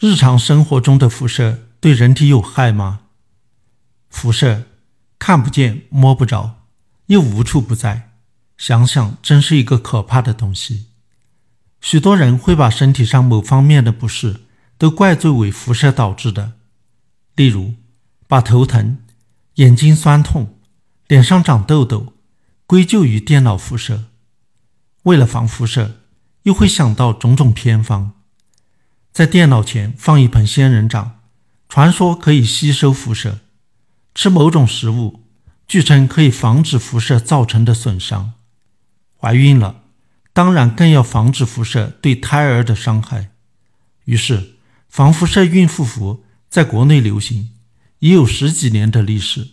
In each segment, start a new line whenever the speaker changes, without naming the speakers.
日常生活中的辐射对人体有害吗？辐射看不见、摸不着，又无处不在，想想真是一个可怕的东西。许多人会把身体上某方面的不适都怪罪为辐射导致的，例如把头疼、眼睛酸痛、脸上长痘痘归咎于电脑辐射。为了防辐射，又会想到种种偏方。在电脑前放一盆仙人掌，传说可以吸收辐射；吃某种食物，据称可以防止辐射造成的损伤。怀孕了，当然更要防止辐射对胎儿的伤害。于是，防辐射孕妇服在国内流行，已有十几年的历史。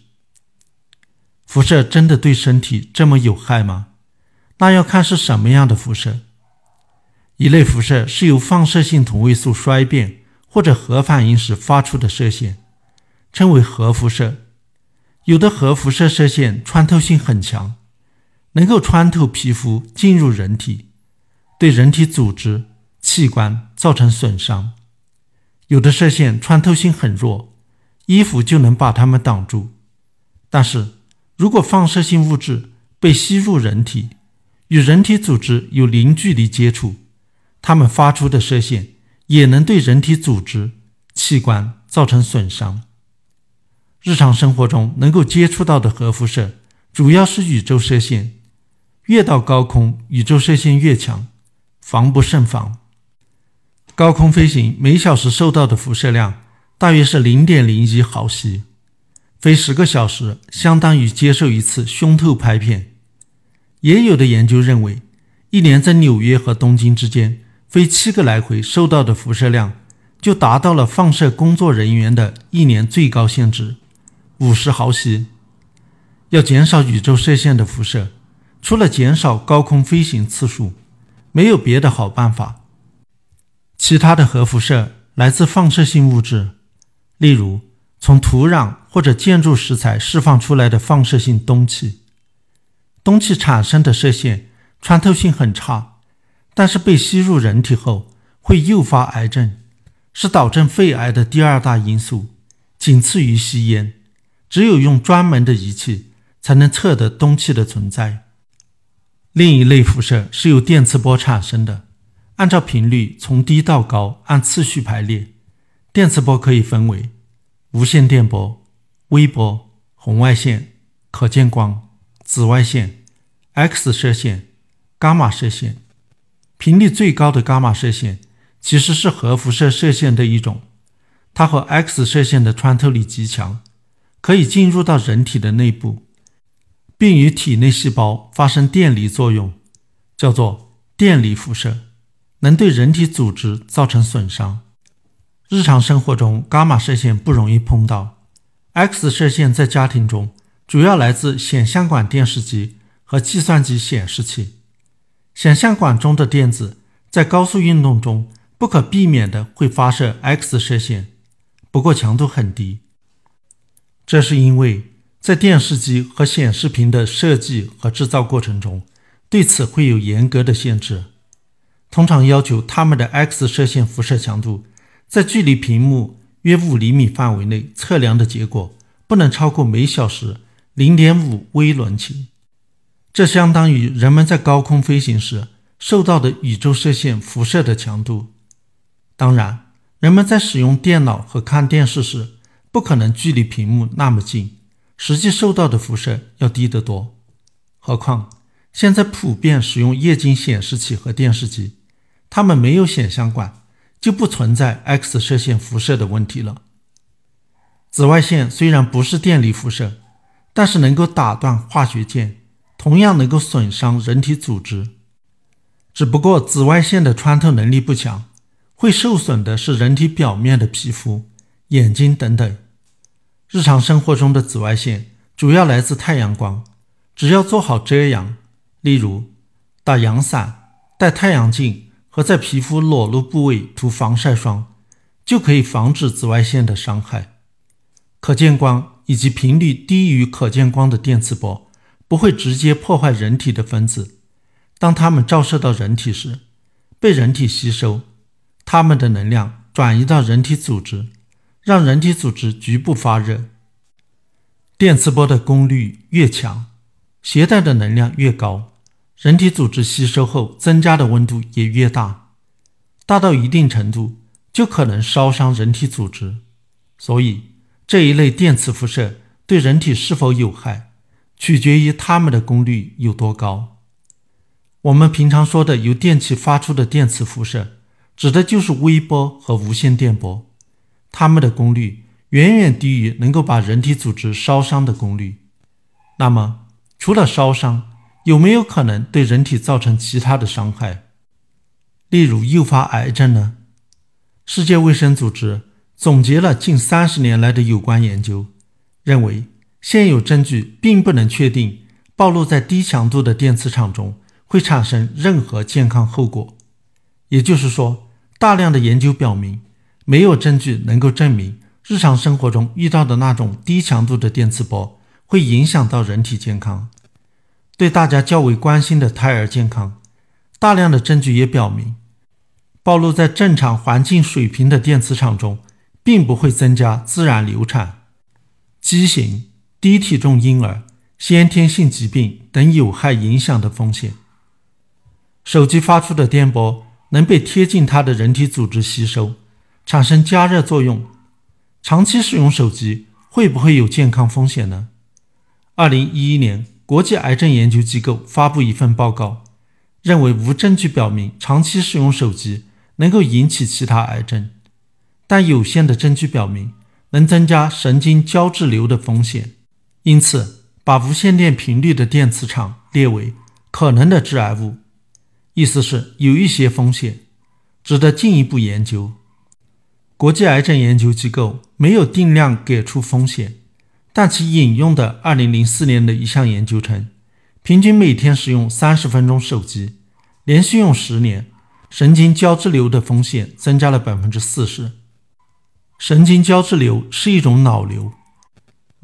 辐射真的对身体这么有害吗？那要看是什么样的辐射。一类辐射是由放射性同位素衰变或者核反应时发出的射线，称为核辐射。有的核辐射射线穿透性很强，能够穿透皮肤进入人体，对人体组织、器官造成损伤；有的射线穿透性很弱，衣服就能把它们挡住。但是如果放射性物质被吸入人体，与人体组织有零距离接触，它们发出的射线也能对人体组织、器官造成损伤。日常生活中能够接触到的核辐射主要是宇宙射线，越到高空，宇宙射线越强，防不胜防。高空飞行每小时受到的辐射量大约是零点零一毫西，飞十个小时相当于接受一次胸透拍片。也有的研究认为，一年在纽约和东京之间。飞七个来回受到的辐射量，就达到了放射工作人员的一年最高限值，五十毫西。要减少宇宙射线的辐射，除了减少高空飞行次数，没有别的好办法。其他的核辐射来自放射性物质，例如从土壤或者建筑石材释放出来的放射性氡气。氡气产生的射线穿透性很差。但是被吸入人体后会诱发癌症，是导致肺癌的第二大因素，仅次于吸烟。只有用专门的仪器才能测得氡气的存在。另一类辐射是由电磁波产生的，按照频率从低到高按次序排列。电磁波可以分为无线电波、微波、红外线、可见光、紫外线、X 射线、伽马射线。频率最高的伽马射线其实是核辐射射线的一种，它和 X 射线的穿透力极强，可以进入到人体的内部，并与体内细胞发生电离作用，叫做电离辐射，能对人体组织造成损伤。日常生活中，伽马射线不容易碰到，X 射线在家庭中主要来自显像管电视机和计算机显示器。显像管中的电子在高速运动中不可避免的会发射 X 射线，不过强度很低。这是因为在电视机和显示屏的设计和制造过程中，对此会有严格的限制，通常要求它们的 X 射线辐射强度在距离屏幕约五厘米范围内测量的结果不能超过每小时零点五微伦琴。这相当于人们在高空飞行时受到的宇宙射线辐射的强度。当然，人们在使用电脑和看电视时，不可能距离屏幕那么近，实际受到的辐射要低得多。何况，现在普遍使用液晶显示器和电视机，它们没有显像管，就不存在 X 射线辐射的问题了。紫外线虽然不是电离辐射，但是能够打断化学键。同样能够损伤人体组织，只不过紫外线的穿透能力不强，会受损的是人体表面的皮肤、眼睛等等。日常生活中的紫外线主要来自太阳光，只要做好遮阳，例如打阳伞、戴太阳镜和在皮肤裸露部位涂防晒霜，就可以防止紫外线的伤害。可见光以及频率低于可见光的电磁波。不会直接破坏人体的分子，当它们照射到人体时，被人体吸收，它们的能量转移到人体组织，让人体组织局部发热。电磁波的功率越强，携带的能量越高，人体组织吸收后增加的温度也越大，大到一定程度就可能烧伤人体组织。所以，这一类电磁辐射对人体是否有害，取决于它们的功率有多高。我们平常说的由电器发出的电磁辐射。指的就是微波和无线电波，它们的功率远远低于能够把人体组织烧伤的功率。那么，除了烧伤，有没有可能对人体造成其他的伤害，例如诱发癌症呢？世界卫生组织总结了近三十年来的有关研究，认为现有证据并不能确定暴露在低强度的电磁场中会产生任何健康后果。也就是说。大量的研究表明，没有证据能够证明日常生活中遇到的那种低强度的电磁波会影响到人体健康。对大家较为关心的胎儿健康，大量的证据也表明，暴露在正常环境水平的电磁场中，并不会增加自然流产、畸形、低体重婴儿、先天性疾病等有害影响的风险。手机发出的电波。能被贴近它的人体组织吸收，产生加热作用。长期使用手机会不会有健康风险呢？二零一一年，国际癌症研究机构发布一份报告，认为无证据表明长期使用手机能够引起其他癌症，但有限的证据表明能增加神经胶质瘤的风险，因此把无线电频率的电磁场列为可能的致癌物。意思是有一些风险，值得进一步研究。国际癌症研究机构没有定量给出风险，但其引用的2004年的一项研究称，平均每天使用30分钟手机，连续用十年，神经胶质瘤的风险增加了40%。神经胶质瘤是一种脑瘤，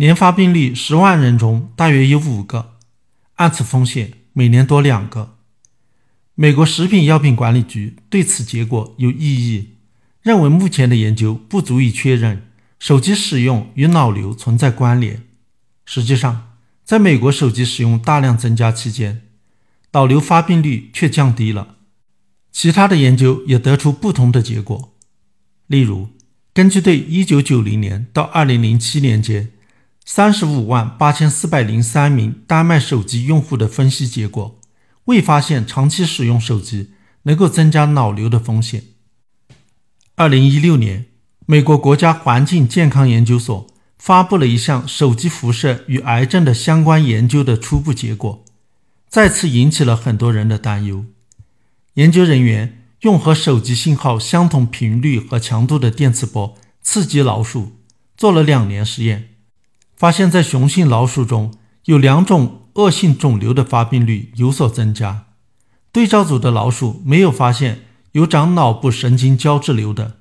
年发病率十万人中大约有五个，按此风险每年多两个。美国食品药品管理局对此结果有异议，认为目前的研究不足以确认手机使用与脑瘤存在关联。实际上，在美国手机使用大量增加期间，脑瘤发病率却降低了。其他的研究也得出不同的结果。例如，根据对1990年到2007年间35万8403名丹麦手机用户的分析结果。未发现长期使用手机能够增加脑瘤的风险。二零一六年，美国国家环境健康研究所发布了一项手机辐射与癌症的相关研究的初步结果，再次引起了很多人的担忧。研究人员用和手机信号相同频率和强度的电磁波刺激老鼠，做了两年实验，发现，在雄性老鼠中有两种。恶性肿瘤的发病率有所增加，对照组的老鼠没有发现有长脑部神经胶质瘤的，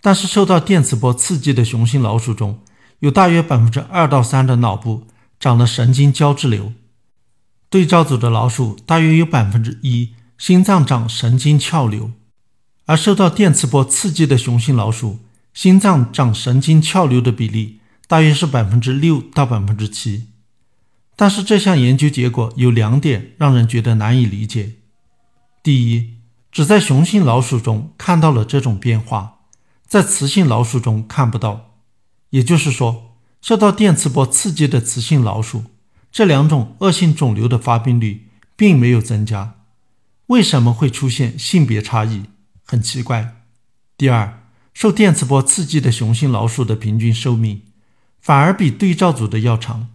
但是受到电磁波刺激的雄性老鼠中有大约百分之二到三的脑部长了神经胶质瘤，对照组的老鼠大约有百分之一心脏长神经鞘瘤，而受到电磁波刺激的雄性老鼠心脏长神经鞘瘤的比例大约是百分之六到百分之七。但是这项研究结果有两点让人觉得难以理解：第一，只在雄性老鼠中看到了这种变化，在雌性老鼠中看不到，也就是说，受到电磁波刺激的雌性老鼠，这两种恶性肿瘤的发病率并没有增加。为什么会出现性别差异？很奇怪。第二，受电磁波刺激的雄性老鼠的平均寿命反而比对照组的要长。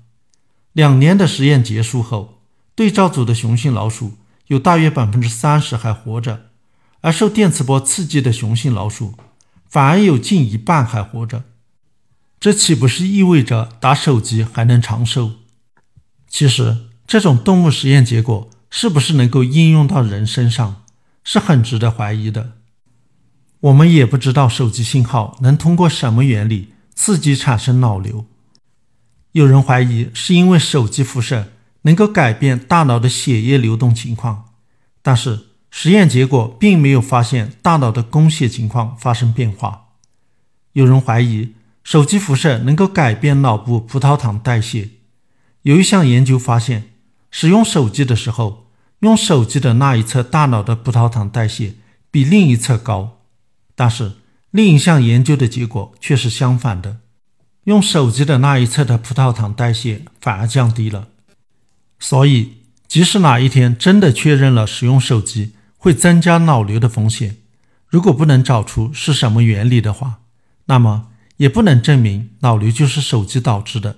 两年的实验结束后，对照组的雄性老鼠有大约百分之三十还活着，而受电磁波刺激的雄性老鼠反而有近一半还活着。这岂不是意味着打手机还能长寿？其实，这种动物实验结果是不是能够应用到人身上，是很值得怀疑的。我们也不知道手机信号能通过什么原理刺激产生脑瘤。有人怀疑是因为手机辐射能够改变大脑的血液流动情况，但是实验结果并没有发现大脑的供血情况发生变化。有人怀疑手机辐射能够改变脑部葡萄糖代谢。有一项研究发现，使用手机的时候，用手机的那一侧大脑的葡萄糖代谢比另一侧高。但是另一项研究的结果却是相反的，用手机的那一侧的葡萄糖代谢反而降低了。所以，即使哪一天真的确认了使用手机会增加脑瘤的风险，如果不能找出是什么原理的话，那么也不能证明脑瘤就是手机导致的，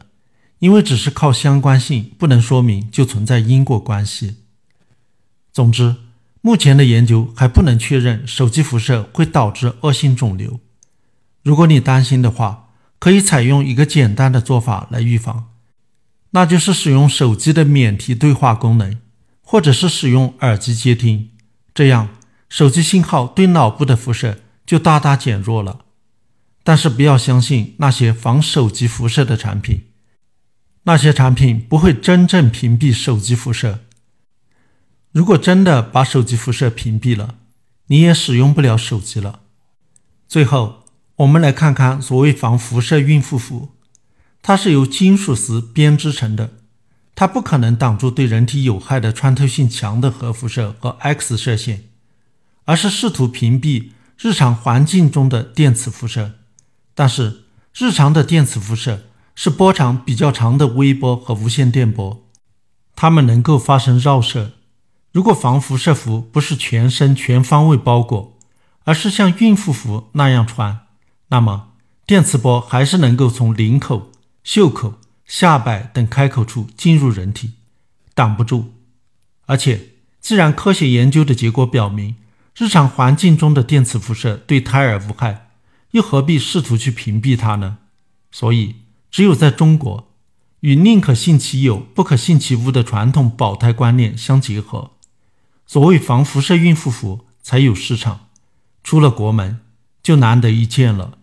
因为只是靠相关性，不能说明就存在因果关系。总之，目前的研究还不能确认手机辐射会导致恶性肿瘤。如果你担心的话，可以采用一个简单的做法来预防，那就是使用手机的免提对话功能，或者是使用耳机接听，这样手机信号对脑部的辐射就大大减弱了。但是不要相信那些防手机辐射的产品，那些产品不会真正屏蔽手机辐射。如果真的把手机辐射屏蔽了，你也使用不了手机了。最后，我们来看看所谓防辐射孕妇服，它是由金属丝编织成的，它不可能挡住对人体有害的穿透性强的核辐射和 X 射线，而是试图屏蔽日常环境中的电磁辐射。但是，日常的电磁辐射是波长比较长的微波和无线电波，它们能够发生绕射。如果防辐射服不是全身全方位包裹，而是像孕妇服那样穿，那么电磁波还是能够从领口、袖口、下摆等开口处进入人体，挡不住。而且，既然科学研究的结果表明，日常环境中的电磁辐射对胎儿无害。又何必试图去屏蔽它呢？所以，只有在中国，与宁可信其有，不可信其无的传统保胎观念相结合，所谓防辐射孕妇服才有市场。出了国门，就难得一见了。